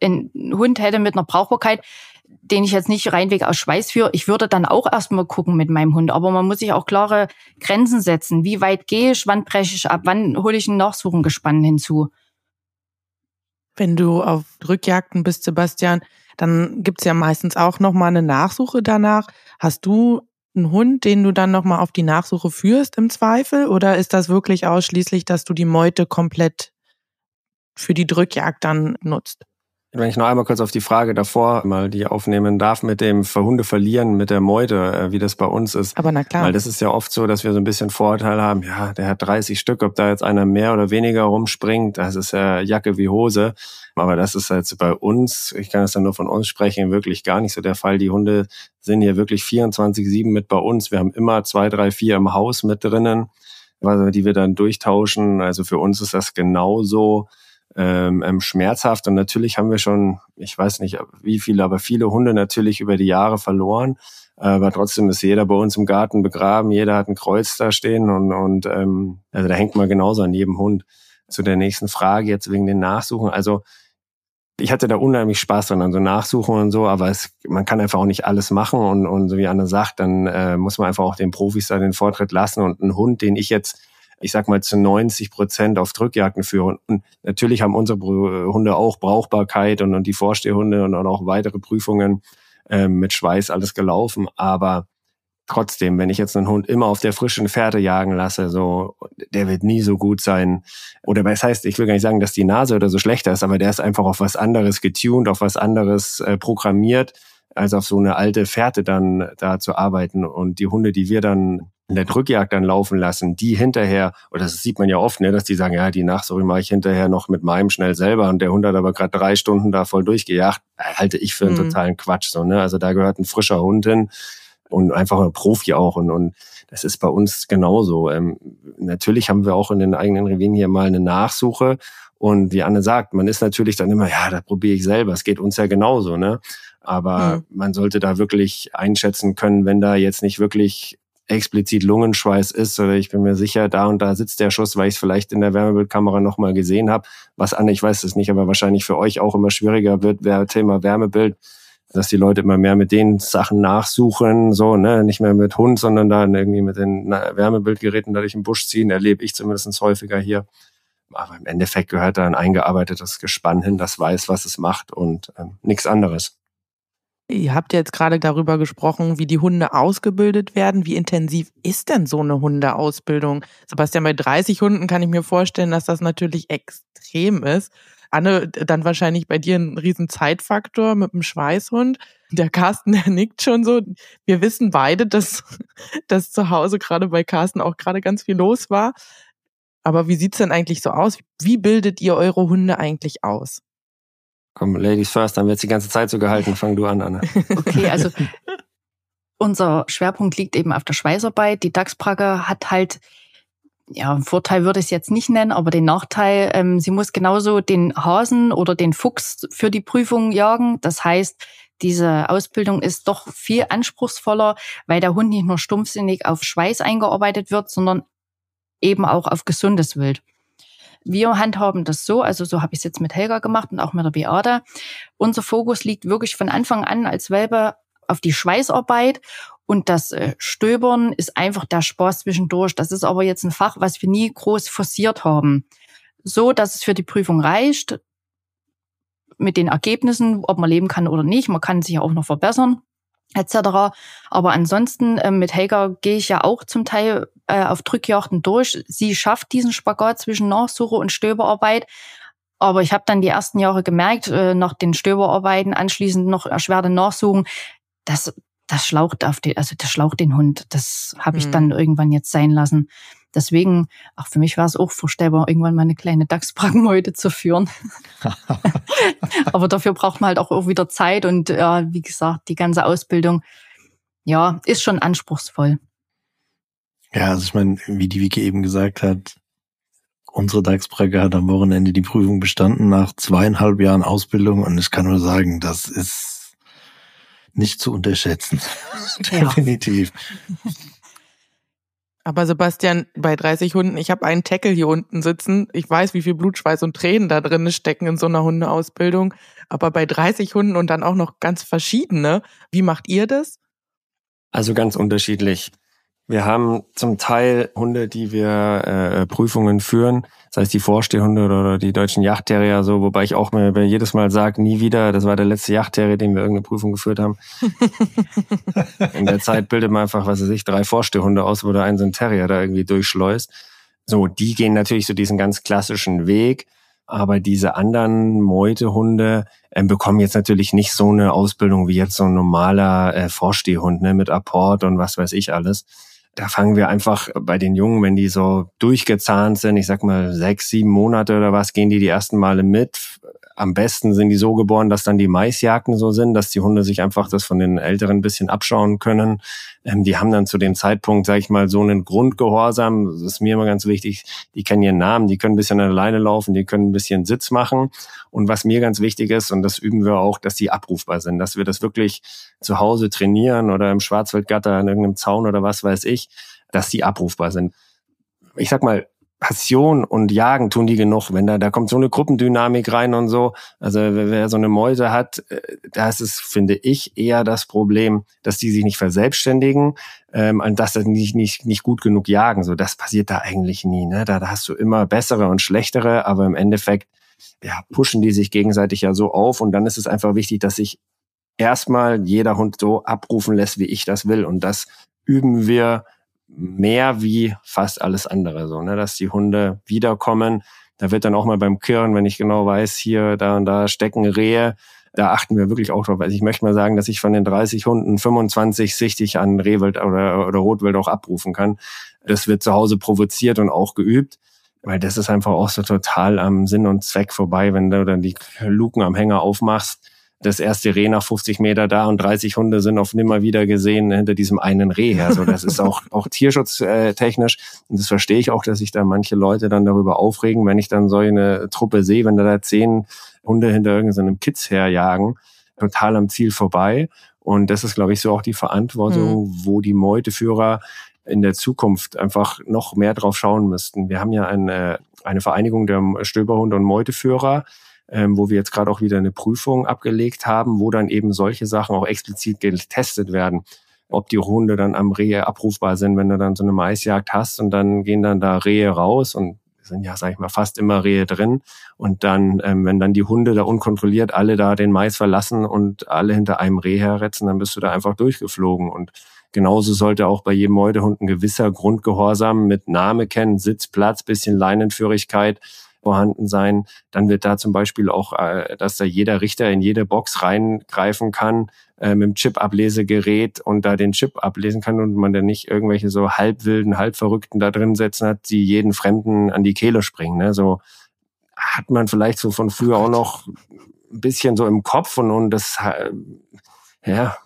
einen Hund hätte mit einer Brauchbarkeit, den ich jetzt nicht reinweg aus Schweiß führe, ich würde dann auch erstmal gucken mit meinem Hund. Aber man muss sich auch klare Grenzen setzen. Wie weit gehe ich, wann breche ich ab, wann hole ich ein Nachsuchengespann hinzu? Wenn du auf Rückjagden bist, Sebastian, dann gibt's ja meistens auch nochmal eine Nachsuche danach. Hast du einen Hund, den du dann nochmal auf die Nachsuche führst im Zweifel? Oder ist das wirklich ausschließlich, dass du die Meute komplett für die Drückjagd dann nutzt? Wenn ich noch einmal kurz auf die Frage davor mal die aufnehmen darf mit dem Verhunde verlieren mit der Meute, äh, wie das bei uns ist. Aber na klar. Weil das ist ja oft so, dass wir so ein bisschen Vorurteil haben, ja, der hat 30 Stück, ob da jetzt einer mehr oder weniger rumspringt, das ist ja Jacke wie Hose. Aber das ist jetzt bei uns, ich kann es dann nur von uns sprechen, wirklich gar nicht so der Fall. Die Hunde sind hier wirklich 24-7 mit bei uns. Wir haben immer zwei, drei, vier im Haus mit drinnen, die wir dann durchtauschen. Also für uns ist das genauso ähm, ähm, schmerzhaft. Und natürlich haben wir schon, ich weiß nicht wie viele, aber viele Hunde natürlich über die Jahre verloren. Aber trotzdem ist jeder bei uns im Garten begraben, jeder hat ein Kreuz da stehen und, und ähm, also da hängt man genauso an jedem Hund. Zu der nächsten Frage jetzt wegen den Nachsuchen. Also ich hatte da unheimlich Spaß dran an so Nachsuchen und so, aber es, man kann einfach auch nicht alles machen und, und so wie Anne sagt, dann äh, muss man einfach auch den Profis da den Vortritt lassen und ein Hund, den ich jetzt ich sag mal, zu 90 Prozent auf Drückjagden führen. Und natürlich haben unsere Hunde auch Brauchbarkeit und, und die Vorstehhunde und auch weitere Prüfungen äh, mit Schweiß alles gelaufen. Aber trotzdem, wenn ich jetzt einen Hund immer auf der frischen Pferde jagen lasse, so, der wird nie so gut sein. Oder das heißt, ich will gar nicht sagen, dass die Nase oder so schlechter ist, aber der ist einfach auf was anderes getuned, auf was anderes äh, programmiert, als auf so eine alte Fährte dann da zu arbeiten. Und die Hunde, die wir dann in der Drückjagd dann laufen lassen, die hinterher, oder das sieht man ja oft, ne, dass die sagen, ja, die Nachsorge mache ich hinterher noch mit meinem schnell selber und der Hund hat aber gerade drei Stunden da voll durchgejagt, halte ich für einen mhm. totalen Quatsch. So, ne? Also da gehört ein frischer Hund hin und einfach ein Profi auch. Und, und das ist bei uns genauso. Ähm, natürlich haben wir auch in den eigenen Revieren hier mal eine Nachsuche. Und wie Anne sagt, man ist natürlich dann immer, ja, da probiere ich selber. Es geht uns ja genauso, ne? Aber mhm. man sollte da wirklich einschätzen können, wenn da jetzt nicht wirklich explizit Lungenschweiß ist oder ich bin mir sicher, da und da sitzt der Schuss, weil ich es vielleicht in der Wärmebildkamera nochmal gesehen habe. Was an, ich weiß es nicht, aber wahrscheinlich für euch auch immer schwieriger wird, Thema Wärmebild, dass die Leute immer mehr mit den Sachen nachsuchen, so, ne, nicht mehr mit Hund, sondern dann irgendwie mit den Wärmebildgeräten da durch den Busch ziehen, erlebe ich zumindest häufiger hier. Aber im Endeffekt gehört da ein eingearbeitetes Gespann hin, das weiß, was es macht und ähm, nichts anderes. Ihr habt jetzt gerade darüber gesprochen, wie die Hunde ausgebildet werden. Wie intensiv ist denn so eine Hundeausbildung? Sebastian, bei 30 Hunden kann ich mir vorstellen, dass das natürlich extrem ist. Anne, dann wahrscheinlich bei dir ein riesen Zeitfaktor mit dem Schweißhund. Der Carsten, der nickt schon so. Wir wissen beide, dass, dass zu Hause gerade bei Carsten auch gerade ganz viel los war. Aber wie sieht's denn eigentlich so aus? Wie bildet ihr eure Hunde eigentlich aus? Komm, Ladies first, dann wird die ganze Zeit so gehalten. Fang du an, Anna. Okay, also unser Schwerpunkt liegt eben auf der Schweißarbeit. Die Dachsbracke hat halt, ja, Vorteil würde ich es jetzt nicht nennen, aber den Nachteil, ähm, sie muss genauso den Hasen oder den Fuchs für die Prüfung jagen. Das heißt, diese Ausbildung ist doch viel anspruchsvoller, weil der Hund nicht nur stumpfsinnig auf Schweiß eingearbeitet wird, sondern eben auch auf gesundes Wild. Wir handhaben das so, also so habe ich es jetzt mit Helga gemacht und auch mit der Beata. Unser Fokus liegt wirklich von Anfang an als Welpe auf die Schweißarbeit und das äh, Stöbern ist einfach der Spaß zwischendurch. Das ist aber jetzt ein Fach, was wir nie groß forciert haben. So, dass es für die Prüfung reicht, mit den Ergebnissen, ob man leben kann oder nicht. Man kann sich ja auch noch verbessern etc. Aber ansonsten äh, mit Helga gehe ich ja auch zum Teil äh, auf Drückjachten durch. Sie schafft diesen Spagat zwischen Nachsuche und Stöberarbeit. Aber ich habe dann die ersten Jahre gemerkt, äh, nach den Stöberarbeiten, anschließend noch erschwerte Nachsuchen, dass das schlaucht auf den, also das schlaucht den Hund. Das habe ich mhm. dann irgendwann jetzt sein lassen. Deswegen, auch für mich war es auch vorstellbar, irgendwann mal eine kleine Dachsbrackenmeute zu führen. Aber dafür braucht man halt auch wieder Zeit und ja, wie gesagt, die ganze Ausbildung, ja, ist schon anspruchsvoll. Ja, also ich meine, wie die Wiki eben gesagt hat, unsere Dachsbracke hat am Wochenende die Prüfung bestanden nach zweieinhalb Jahren Ausbildung und ich kann nur sagen, das ist nicht zu unterschätzen. Definitiv. Aber Sebastian, bei 30 Hunden, ich habe einen Tackle hier unten sitzen. Ich weiß, wie viel Blutschweiß und Tränen da drin stecken in so einer Hundeausbildung. Aber bei 30 Hunden und dann auch noch ganz verschiedene. Wie macht ihr das? Also ganz unterschiedlich. Wir haben zum Teil Hunde, die wir äh, Prüfungen führen, das heißt die Vorstehhunde oder die deutschen Yachtterrier, so, wobei ich auch mir jedes Mal sage, nie wieder, das war der letzte Yachtterrier, den wir irgendeine Prüfung geführt haben. In der Zeit bildet man einfach, was weiß ich, drei Vorstehhunde aus, wo da ein so ein Terrier da irgendwie durchschleust. So, die gehen natürlich so diesen ganz klassischen Weg. Aber diese anderen Meutehunde äh, bekommen jetzt natürlich nicht so eine Ausbildung wie jetzt so ein normaler äh, Vorstehhund ne, mit Apport und was weiß ich alles. Da fangen wir einfach bei den Jungen, wenn die so durchgezahnt sind, ich sag mal sechs, sieben Monate oder was, gehen die die ersten Male mit, am besten sind die so geboren, dass dann die Maisjagden so sind, dass die Hunde sich einfach das von den Älteren ein bisschen abschauen können. Ähm, die haben dann zu dem Zeitpunkt, sage ich mal, so einen Grundgehorsam. Das ist mir immer ganz wichtig. Die kennen ihren Namen, die können ein bisschen alleine laufen, die können ein bisschen Sitz machen. Und was mir ganz wichtig ist, und das üben wir auch, dass die abrufbar sind, dass wir das wirklich zu Hause trainieren oder im Schwarzwaldgatter an irgendeinem Zaun oder was weiß ich, dass die abrufbar sind. Ich sag mal, Passion und Jagen tun die genug. Wenn da, da kommt so eine Gruppendynamik rein und so. Also wer so eine Mäuse hat, äh, da ist es, finde ich, eher das Problem, dass die sich nicht verselbstständigen ähm, und dass sie nicht, nicht, nicht gut genug jagen. So, das passiert da eigentlich nie. Ne? Da, da hast du immer bessere und schlechtere, aber im Endeffekt ja, pushen die sich gegenseitig ja so auf und dann ist es einfach wichtig, dass sich erstmal jeder Hund so abrufen lässt, wie ich das will. Und das üben wir mehr wie fast alles andere, so, ne, dass die Hunde wiederkommen. Da wird dann auch mal beim Kirren, wenn ich genau weiß, hier, da und da stecken Rehe, da achten wir wirklich auch drauf. Also ich möchte mal sagen, dass ich von den 30 Hunden 25 sichtig an Rehwild oder, oder Rotwild auch abrufen kann. Das wird zu Hause provoziert und auch geübt, weil das ist einfach auch so total am Sinn und Zweck vorbei, wenn du dann die Luken am Hänger aufmachst das erste Reh nach 50 Meter da und 30 Hunde sind auf nimmer wieder gesehen hinter diesem einen Reh. Also das ist auch, auch tierschutztechnisch. Und das verstehe ich auch, dass sich da manche Leute dann darüber aufregen, wenn ich dann so eine Truppe sehe, wenn da, da zehn Hunde hinter irgendeinem Kitz herjagen, total am Ziel vorbei. Und das ist, glaube ich, so auch die Verantwortung, mhm. wo die Meuteführer in der Zukunft einfach noch mehr drauf schauen müssten. Wir haben ja eine, eine Vereinigung der Stöberhunde und Meuteführer, ähm, wo wir jetzt gerade auch wieder eine Prüfung abgelegt haben, wo dann eben solche Sachen auch explizit getestet werden. Ob die Hunde dann am Rehe abrufbar sind, wenn du dann so eine Maisjagd hast und dann gehen dann da Rehe raus und sind ja, sag ich mal, fast immer Rehe drin. Und dann, ähm, wenn dann die Hunde da unkontrolliert alle da den Mais verlassen und alle hinter einem Reh herretzen, dann bist du da einfach durchgeflogen. Und genauso sollte auch bei jedem Meutehund ein gewisser Grundgehorsam mit Name kennen, Sitz, Platz, bisschen Leinenführigkeit vorhanden sein. Dann wird da zum Beispiel auch, äh, dass da jeder Richter in jede Box reingreifen kann äh, mit dem Chip-Ablesegerät und da den Chip ablesen kann und man dann nicht irgendwelche so halbwilden, halbverrückten da drin setzen hat, die jeden Fremden an die Kehle springen. Ne? So hat man vielleicht so von früher auch noch ein bisschen so im Kopf und, und das äh, ja,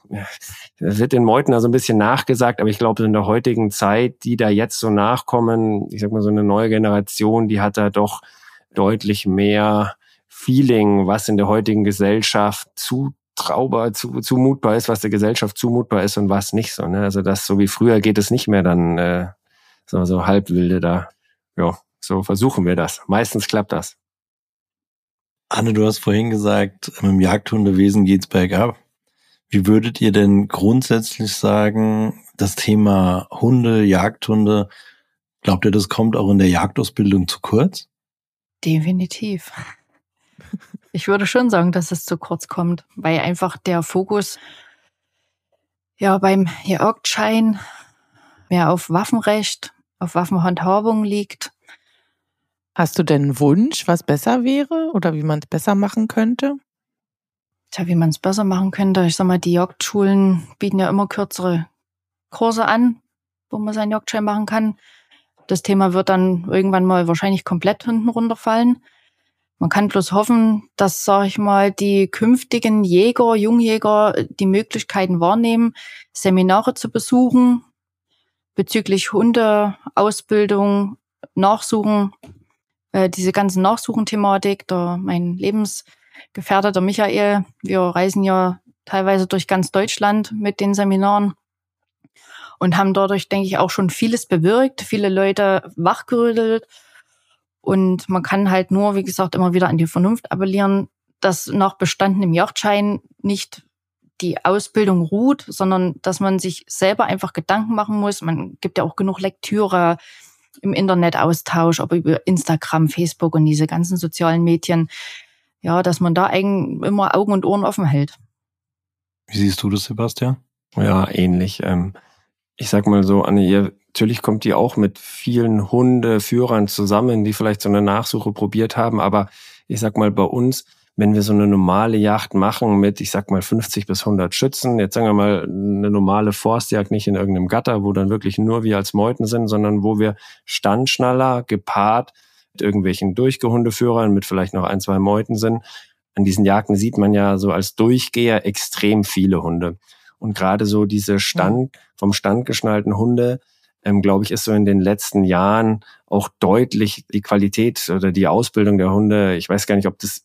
wird den Meuten also ein bisschen nachgesagt, aber ich glaube, in der heutigen Zeit, die da jetzt so nachkommen, ich sag mal so eine neue Generation, die hat da doch deutlich mehr Feeling, was in der heutigen Gesellschaft zutraubar, zu, zumutbar ist, was der Gesellschaft zumutbar ist und was nicht so. Ne? Also das so wie früher geht es nicht mehr dann äh, so, so halbwilde da. Ja, so versuchen wir das. Meistens klappt das. Anne, du hast vorhin gesagt, dem Jagdhundewesen geht's bergab. Wie würdet ihr denn grundsätzlich sagen, das Thema Hunde, Jagdhunde, glaubt ihr, das kommt auch in der Jagdausbildung zu kurz? Definitiv. Ich würde schon sagen, dass es zu kurz kommt, weil einfach der Fokus ja beim Jagdschein mehr auf Waffenrecht, auf Waffenhandhabung liegt. Hast du denn einen Wunsch, was besser wäre oder wie man es besser machen könnte? Tja, wie man es besser machen könnte. Ich sag mal, die Jagdschulen bieten ja immer kürzere Kurse an, wo man seinen Jagdschein machen kann. Das Thema wird dann irgendwann mal wahrscheinlich komplett hinten runterfallen. Man kann bloß hoffen, dass, sag ich mal, die künftigen Jäger, Jungjäger die Möglichkeiten wahrnehmen, Seminare zu besuchen bezüglich Hundeausbildung, Nachsuchen, äh, diese ganzen Nachsuchenthematik. Da mein Lebensgefährter, der Michael, wir reisen ja teilweise durch ganz Deutschland mit den Seminaren und haben dadurch, denke ich, auch schon vieles bewirkt, viele Leute wachgerüttelt. Und man kann halt nur, wie gesagt, immer wieder an die Vernunft appellieren, dass nach bestandenem Yachtschein nicht die Ausbildung ruht, sondern dass man sich selber einfach Gedanken machen muss. Man gibt ja auch genug Lektüre im Internetaustausch, ob über Instagram, Facebook und diese ganzen sozialen Medien. Ja, dass man da eigentlich immer Augen und Ohren offen hält. Wie siehst du das, Sebastian? Ja, ähnlich. Ähm ich sag mal so, Anne, ihr, natürlich kommt die auch mit vielen Hundeführern zusammen, die vielleicht so eine Nachsuche probiert haben, aber ich sag mal, bei uns, wenn wir so eine normale Jagd machen mit, ich sag mal, 50 bis 100 Schützen, jetzt sagen wir mal eine normale Forstjagd, nicht in irgendeinem Gatter, wo dann wirklich nur wir als Meuten sind, sondern wo wir Standschnaller gepaart mit irgendwelchen Durchgehundeführern, mit vielleicht noch ein, zwei Meuten sind. An diesen Jagden sieht man ja so als Durchgeher extrem viele Hunde. Und gerade so diese Stand, vom Stand geschnallten Hunde, ähm, glaube ich, ist so in den letzten Jahren auch deutlich die Qualität oder die Ausbildung der Hunde. Ich weiß gar nicht, ob das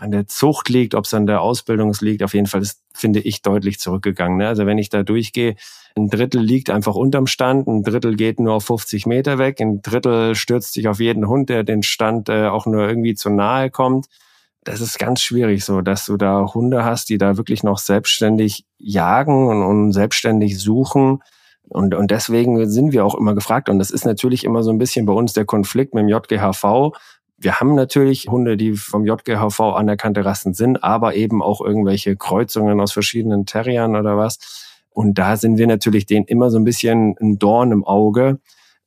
an der Zucht liegt, ob es an der Ausbildung liegt. Auf jeden Fall ist, finde ich, deutlich zurückgegangen. Ne? Also wenn ich da durchgehe, ein Drittel liegt einfach unterm Stand, ein Drittel geht nur auf 50 Meter weg, ein Drittel stürzt sich auf jeden Hund, der den Stand äh, auch nur irgendwie zu nahe kommt. Das ist ganz schwierig so, dass du da Hunde hast, die da wirklich noch selbstständig jagen und, und selbstständig suchen und, und deswegen sind wir auch immer gefragt. Und das ist natürlich immer so ein bisschen bei uns der Konflikt mit dem JGHV. Wir haben natürlich Hunde, die vom JGHV anerkannte Rassen sind, aber eben auch irgendwelche Kreuzungen aus verschiedenen Terriern oder was. Und da sind wir natürlich denen immer so ein bisschen ein Dorn im Auge,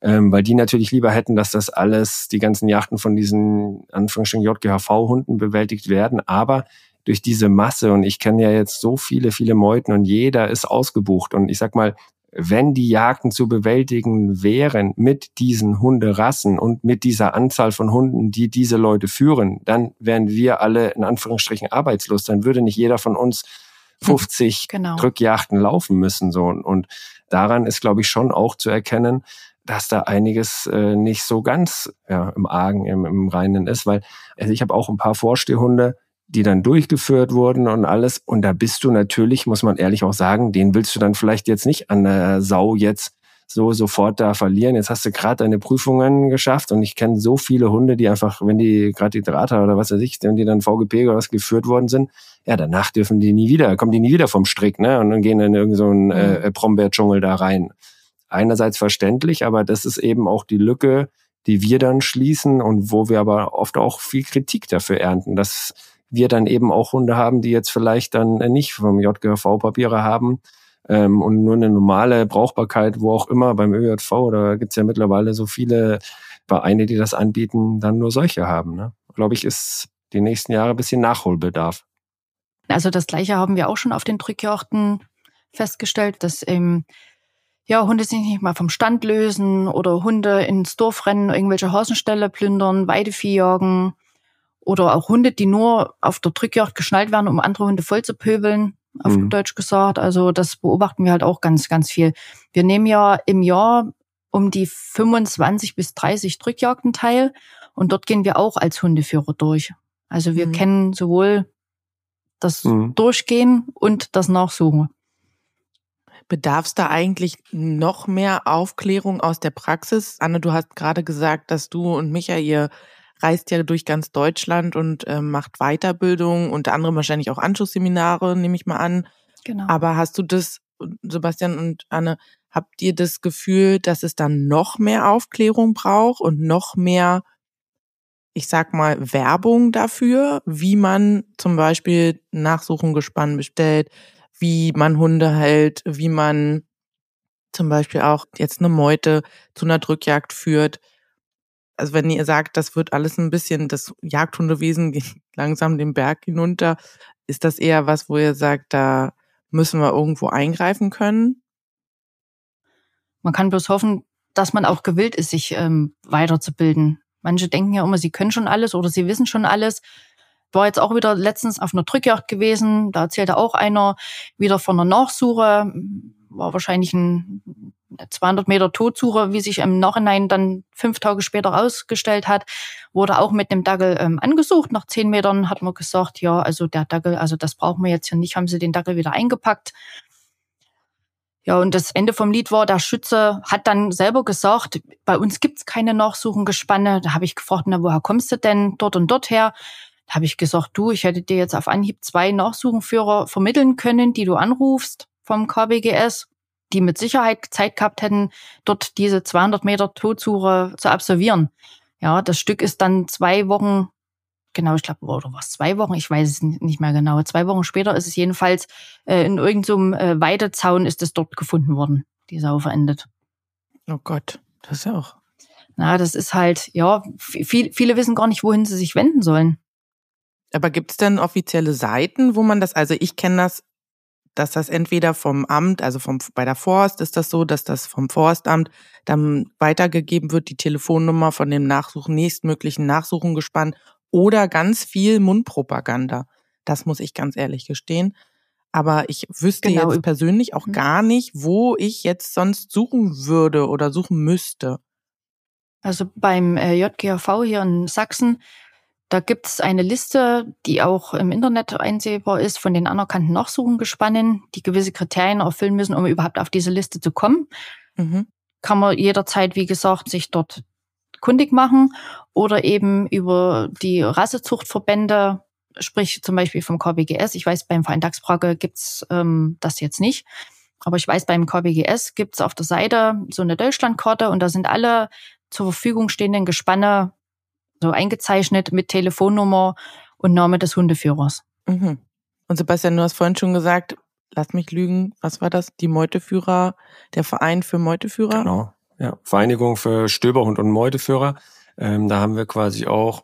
ähm, weil die natürlich lieber hätten, dass das alles, die ganzen Yachten von diesen Anführungsstrichen JGHV-Hunden bewältigt werden. Aber durch diese Masse, und ich kenne ja jetzt so viele, viele Meuten und jeder ist ausgebucht. Und ich sag mal, wenn die Jagden zu bewältigen wären mit diesen Hunderassen und mit dieser Anzahl von Hunden, die diese Leute führen, dann wären wir alle in Anführungsstrichen arbeitslos. Dann würde nicht jeder von uns 50 hm, genau. Drückjagden laufen müssen. So. Und daran ist, glaube ich, schon auch zu erkennen, dass da einiges äh, nicht so ganz ja, im Argen, im, im Reinen ist, weil also ich habe auch ein paar Vorstehhunde, die dann durchgeführt wurden und alles. Und da bist du natürlich, muss man ehrlich auch sagen, den willst du dann vielleicht jetzt nicht an der Sau jetzt so sofort da verlieren. Jetzt hast du gerade deine Prüfungen geschafft und ich kenne so viele Hunde, die einfach, wenn die gerade die Drahthaar oder was weiß ich, wenn die dann VGP oder was geführt worden sind, ja, danach dürfen die nie wieder, kommen die nie wieder vom Strick, ne? Und dann gehen dann in irgendeinen so äh, mhm. Brombeerdschungel da rein. Einerseits verständlich, aber das ist eben auch die Lücke, die wir dann schließen und wo wir aber oft auch viel Kritik dafür ernten, dass wir dann eben auch Hunde haben, die jetzt vielleicht dann nicht vom JGV Papiere haben ähm, und nur eine normale Brauchbarkeit, wo auch immer beim ÖJV, oder gibt's ja mittlerweile so viele Vereine, die das anbieten, dann nur solche haben. Ne? Glaube ich, ist die nächsten Jahre ein bisschen Nachholbedarf. Also das Gleiche haben wir auch schon auf den Drückjachten festgestellt, dass eben ja, Hunde sich nicht mal vom Stand lösen oder Hunde ins Dorf rennen, irgendwelche Hasenställe plündern, Weidevieh jagen oder auch Hunde, die nur auf der Drückjagd geschnallt werden, um andere Hunde voll zu pöbeln, auf mhm. Deutsch gesagt. Also das beobachten wir halt auch ganz, ganz viel. Wir nehmen ja im Jahr um die 25 bis 30 Drückjagden teil und dort gehen wir auch als Hundeführer durch. Also wir mhm. kennen sowohl das mhm. Durchgehen und das Nachsuchen. Bedarf es da eigentlich noch mehr Aufklärung aus der Praxis? Anne, du hast gerade gesagt, dass du und Michael ihr reist ja durch ganz Deutschland und äh, macht Weiterbildung, unter anderem wahrscheinlich auch Anschlussseminare, nehme ich mal an. Genau. Aber hast du das, Sebastian und Anne, habt ihr das Gefühl, dass es dann noch mehr Aufklärung braucht und noch mehr, ich sag mal, Werbung dafür, wie man zum Beispiel Nachsuchengespann bestellt, wie man Hunde hält, wie man zum Beispiel auch jetzt eine Meute zu einer Drückjagd führt also wenn ihr sagt, das wird alles ein bisschen, das Jagdhundewesen geht langsam den Berg hinunter, ist das eher was, wo ihr sagt, da müssen wir irgendwo eingreifen können? Man kann bloß hoffen, dass man auch gewillt ist, sich ähm, weiterzubilden. Manche denken ja immer, sie können schon alles oder sie wissen schon alles. War jetzt auch wieder letztens auf einer Drückjagd gewesen. Da erzählte auch einer wieder von einer Nachsuche. War wahrscheinlich ein 200 Meter Todsuche, wie sich im Nachhinein dann fünf Tage später rausgestellt hat, wurde auch mit dem Dackel ähm, angesucht. Nach zehn Metern hat man gesagt, ja, also der Dackel, also das brauchen wir jetzt hier nicht, haben sie den Dackel wieder eingepackt. Ja, und das Ende vom Lied war, der Schütze hat dann selber gesagt, bei uns gibt's keine Nachsuchengespanne. Da habe ich gefragt, na, woher kommst du denn dort und dort her? Da habe ich gesagt, du, ich hätte dir jetzt auf Anhieb zwei Nachsuchenführer vermitteln können, die du anrufst vom KBGS die mit Sicherheit Zeit gehabt hätten, dort diese 200 Meter Todsuche zu absolvieren. Ja, das Stück ist dann zwei Wochen, genau, ich glaube, oder was, zwei Wochen, ich weiß es nicht mehr genau. Zwei Wochen später ist es jedenfalls äh, in irgendeinem äh, Weidezaun ist es dort gefunden worden, die Sau verendet. Oh Gott, das ist ja auch. Na, das ist halt, ja, viel, viele wissen gar nicht, wohin sie sich wenden sollen. Aber gibt es denn offizielle Seiten, wo man das, also ich kenne das, dass das entweder vom Amt, also vom, bei der Forst ist das so, dass das vom Forstamt dann weitergegeben wird, die Telefonnummer von dem Nachsuchen, nächstmöglichen Nachsuchengespann oder ganz viel Mundpropaganda. Das muss ich ganz ehrlich gestehen. Aber ich wüsste genau. jetzt persönlich auch mhm. gar nicht, wo ich jetzt sonst suchen würde oder suchen müsste. Also beim äh, JGV hier in Sachsen, da gibt es eine Liste, die auch im Internet einsehbar ist von den anerkannten Nachsuchengespannen, die gewisse Kriterien erfüllen müssen, um überhaupt auf diese Liste zu kommen. Mhm. Kann man jederzeit, wie gesagt, sich dort kundig machen oder eben über die Rassezuchtverbände sprich zum Beispiel vom KBGS. Ich weiß, beim Verein Dachsbracke gibt's ähm, das jetzt nicht. Aber ich weiß, beim KBGS gibt's auf der Seite so eine Deutschlandkarte und da sind alle zur Verfügung stehenden Gespanne so eingezeichnet mit Telefonnummer und Name des Hundeführers. Mhm. Und Sebastian, du hast vorhin schon gesagt, lass mich lügen, was war das? Die Meuteführer, der Verein für Meuteführer? Genau, ja. Vereinigung für Stöberhund und Meuteführer. Ähm, da haben wir quasi auch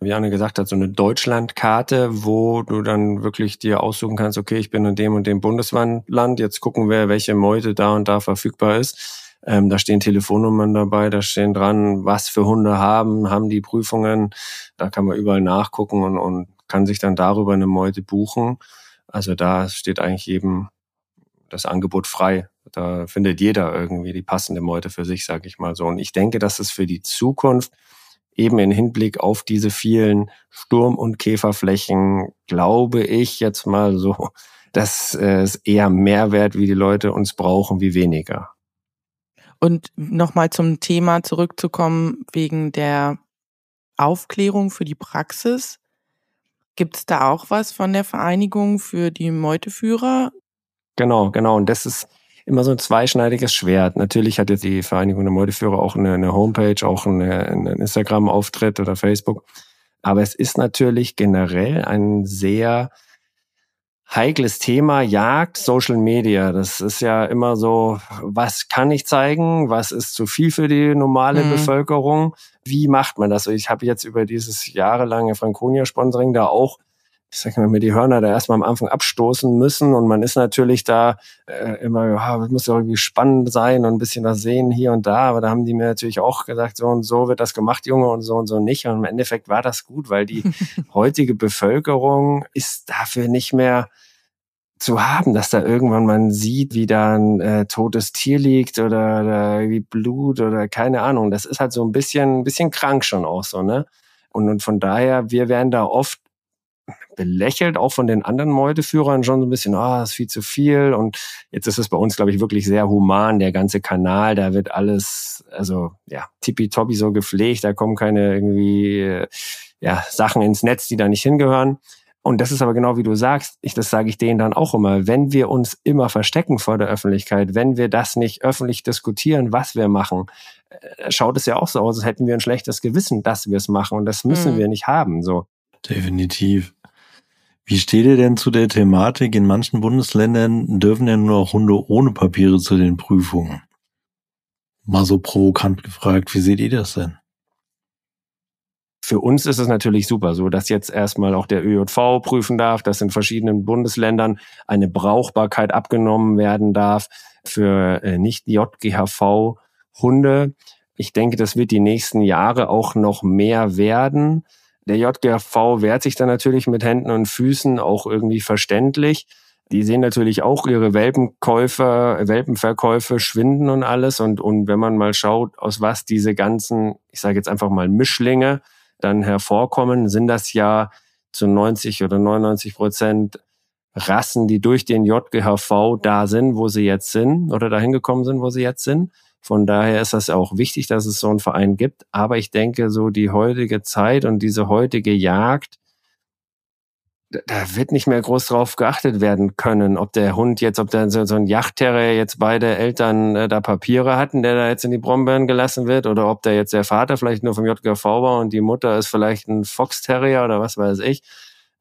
wie Anne gesagt hat, so eine Deutschlandkarte, wo du dann wirklich dir aussuchen kannst, okay, ich bin in dem und dem Bundesland, jetzt gucken wir, welche Meute da und da verfügbar ist. Ähm, da stehen Telefonnummern dabei, da stehen dran, was für Hunde haben, haben die Prüfungen. Da kann man überall nachgucken und, und kann sich dann darüber eine Meute buchen. Also da steht eigentlich jedem das Angebot frei. Da findet jeder irgendwie die passende Meute für sich, sage ich mal so. Und ich denke, dass es für die Zukunft eben in Hinblick auf diese vielen Sturm- und Käferflächen, glaube ich jetzt mal so, dass es eher mehr wert, wie die Leute uns brauchen, wie weniger. Und nochmal zum Thema zurückzukommen, wegen der Aufklärung für die Praxis. Gibt es da auch was von der Vereinigung für die Meuteführer? Genau, genau. Und das ist immer so ein zweischneidiges Schwert. Natürlich hat jetzt die Vereinigung der Meuteführer auch eine, eine Homepage, auch eine, einen Instagram-Auftritt oder Facebook. Aber es ist natürlich generell ein sehr heikles Thema, Jagd, Social Media. Das ist ja immer so, was kann ich zeigen? Was ist zu viel für die normale mhm. Bevölkerung? Wie macht man das? Ich habe jetzt über dieses jahrelange Franconia-Sponsoring da auch ich sag mal, mir die Hörner da erstmal am Anfang abstoßen müssen und man ist natürlich da äh, immer, ja, das muss ja irgendwie spannend sein und ein bisschen was sehen hier und da, aber da haben die mir natürlich auch gesagt, so und so wird das gemacht, Junge, und so und so nicht und im Endeffekt war das gut, weil die heutige Bevölkerung ist dafür nicht mehr zu haben, dass da irgendwann man sieht, wie da ein äh, totes Tier liegt oder, oder wie Blut oder keine Ahnung. Das ist halt so ein bisschen, ein bisschen krank schon auch so, ne? Und, und von daher, wir werden da oft belächelt, auch von den anderen Meuteführern schon so ein bisschen, ah, oh, ist viel zu viel. Und jetzt ist es bei uns, glaube ich, wirklich sehr human, der ganze Kanal, da wird alles, also ja, tippitoppi so gepflegt, da kommen keine irgendwie äh, ja, Sachen ins Netz, die da nicht hingehören. Und das ist aber genau wie du sagst, ich, das sage ich denen dann auch immer, wenn wir uns immer verstecken vor der Öffentlichkeit, wenn wir das nicht öffentlich diskutieren, was wir machen, äh, schaut es ja auch so aus, als hätten wir ein schlechtes Gewissen, dass wir es machen. Und das müssen mhm. wir nicht haben. So. Definitiv. Wie steht ihr denn zu der Thematik? In manchen Bundesländern dürfen ja nur noch Hunde ohne Papiere zu den Prüfungen. Mal so provokant gefragt, wie seht ihr das denn? Für uns ist es natürlich super, so dass jetzt erstmal auch der ÖJV prüfen darf, dass in verschiedenen Bundesländern eine Brauchbarkeit abgenommen werden darf für äh, nicht JGHV Hunde. Ich denke, das wird die nächsten Jahre auch noch mehr werden. Der JGV wehrt sich dann natürlich mit Händen und Füßen, auch irgendwie verständlich. Die sehen natürlich auch ihre Welpenkäufer, Welpenverkäufe schwinden und alles. Und, und wenn man mal schaut, aus was diese ganzen, ich sage jetzt einfach mal Mischlinge dann hervorkommen, sind das ja zu 90 oder 99 Prozent Rassen, die durch den JGHV da sind, wo sie jetzt sind oder dahin gekommen sind, wo sie jetzt sind. Von daher ist das auch wichtig, dass es so einen Verein gibt. Aber ich denke, so die heutige Zeit und diese heutige Jagd, da wird nicht mehr groß drauf geachtet werden können, ob der Hund jetzt, ob der so, so ein Yachtterrier jetzt beide Eltern äh, da Papiere hatten, der da jetzt in die Brombeeren gelassen wird, oder ob der jetzt der Vater vielleicht nur vom JGV war und die Mutter ist vielleicht ein Fox Terrier oder was weiß ich.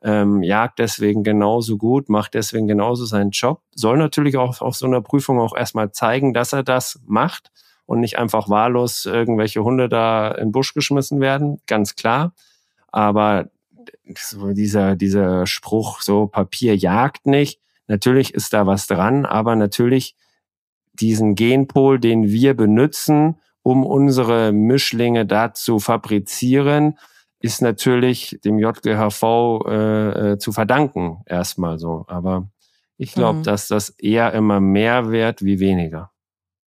Ähm, jagt deswegen genauso gut, macht deswegen genauso seinen Job. Soll natürlich auch auf so einer Prüfung auch erstmal zeigen, dass er das macht und nicht einfach wahllos irgendwelche Hunde da in den Busch geschmissen werden, ganz klar. Aber so dieser, dieser Spruch, so Papier jagt nicht, natürlich ist da was dran, aber natürlich diesen Genpol, den wir benutzen, um unsere Mischlinge da zu fabrizieren, ist natürlich dem JGHV äh, äh, zu verdanken, erstmal so. Aber ich glaube, mhm. dass das eher immer mehr wert wie weniger.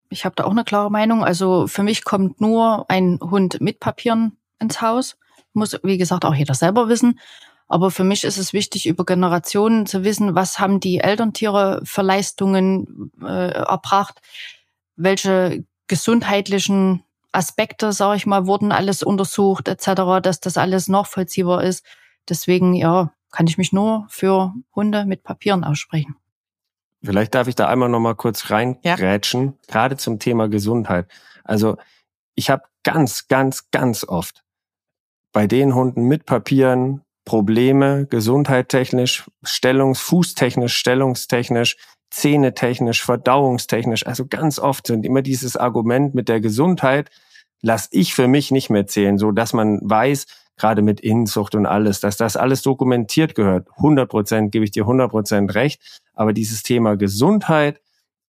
Ich habe da auch eine klare Meinung. Also für mich kommt nur ein Hund mit Papieren ins Haus. Muss, wie gesagt, auch jeder selber wissen. Aber für mich ist es wichtig, über Generationen zu wissen, was haben die Elterntiere für Leistungen äh, erbracht, welche gesundheitlichen Aspekte, sage ich mal, wurden alles untersucht etc., dass das alles nachvollziehbar ist. Deswegen, ja, kann ich mich nur für Hunde mit Papieren aussprechen. Vielleicht darf ich da einmal noch mal kurz reingrätschen, ja. gerade zum Thema Gesundheit. Also ich habe ganz, ganz, ganz oft bei den Hunden mit Papieren Probleme, gesundheitstechnisch, stellungs-, fußtechnisch, stellungstechnisch, zähnetechnisch, verdauungstechnisch. Also ganz oft sind immer dieses Argument mit der Gesundheit, lass ich für mich nicht mehr zählen, so dass man weiß, gerade mit Inzucht und alles, dass das alles dokumentiert gehört. 100 Prozent gebe ich dir 100 Prozent recht. Aber dieses Thema Gesundheit,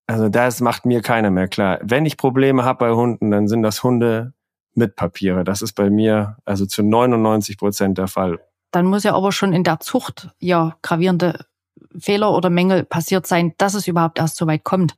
also das macht mir keiner mehr klar. Wenn ich Probleme habe bei Hunden, dann sind das Hunde mit Papiere. Das ist bei mir also zu 99 Prozent der Fall. Dann muss ja aber schon in der Zucht ja gravierende Fehler oder Mängel passiert sein, dass es überhaupt erst so weit kommt.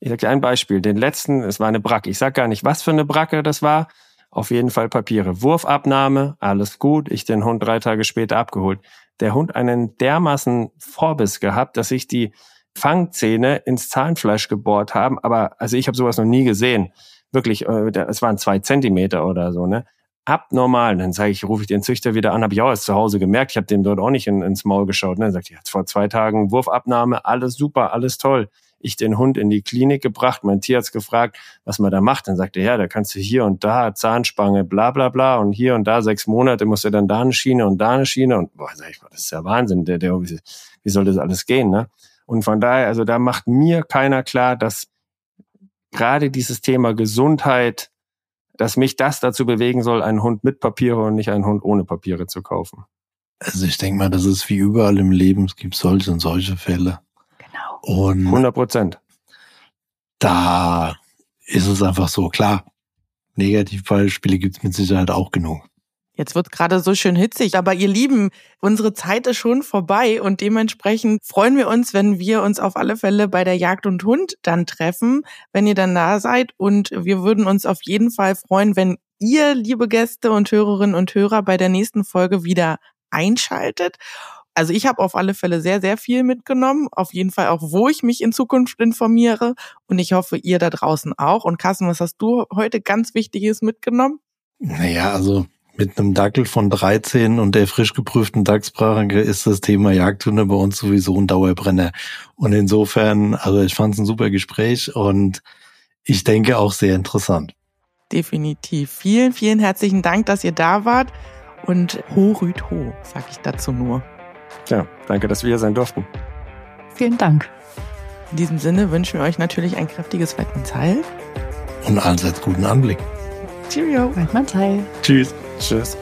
Ich sage dir ein Beispiel. Den letzten, es war eine Bracke. Ich sag gar nicht, was für eine Bracke das war. Auf jeden Fall Papiere. Wurfabnahme, alles gut. Ich den Hund drei Tage später abgeholt. Der Hund einen dermaßen Vorbiss gehabt, dass sich die Fangzähne ins Zahnfleisch gebohrt haben. Aber also ich habe sowas noch nie gesehen. Wirklich, äh, es waren zwei Zentimeter oder so. Ne? Abnormal. Dann sage ich, rufe ich den Züchter wieder an, habe ich auch erst zu Hause gemerkt. Ich habe dem dort auch nicht in, ins Maul geschaut. Ne? Dann sagt, jetzt vor zwei Tagen Wurfabnahme, alles super, alles toll. Ich den Hund in die Klinik gebracht, mein Tierarzt gefragt, was man da macht. Dann sagte er, ja, da kannst du hier und da Zahnspange, bla bla bla und hier und da sechs Monate musst du dann da eine Schiene und da eine Schiene und boah, sag ich, das ist ja Wahnsinn, der, der, wie, wie soll das alles gehen, ne? Und von daher, also da macht mir keiner klar, dass gerade dieses Thema Gesundheit dass mich das dazu bewegen soll, einen Hund mit Papiere und nicht einen Hund ohne Papiere zu kaufen. Also ich denke mal, das ist wie überall im Leben. Es gibt solche und solche Fälle. Genau. Und 100 Prozent. Da ist es einfach so klar. Negativbeispiele gibt es mit Sicherheit auch genug. Jetzt wird gerade so schön hitzig, aber ihr Lieben, unsere Zeit ist schon vorbei und dementsprechend freuen wir uns, wenn wir uns auf alle Fälle bei der Jagd und Hund dann treffen, wenn ihr dann da seid und wir würden uns auf jeden Fall freuen, wenn ihr, liebe Gäste und Hörerinnen und Hörer, bei der nächsten Folge wieder einschaltet. Also ich habe auf alle Fälle sehr, sehr viel mitgenommen. Auf jeden Fall auch, wo ich mich in Zukunft informiere. Und ich hoffe, ihr da draußen auch. Und Carsten, was hast du heute ganz Wichtiges mitgenommen? Naja, also mit einem Dackel von 13 und der frisch geprüften Dachsbrache ist das Thema Jagdhunde bei uns sowieso ein Dauerbrenner. Und insofern, also ich fand es ein super Gespräch und ich denke auch sehr interessant. Definitiv. Vielen, vielen herzlichen Dank, dass ihr da wart und ho rüt ho, sag ich dazu nur. Ja, danke, dass wir hier sein durften. Vielen Dank. In diesem Sinne wünschen wir euch natürlich ein kräftiges Weidmannsheil. Und allseits guten Anblick. Cheerio. Weidmannsheil. Tschüss. Tschüss.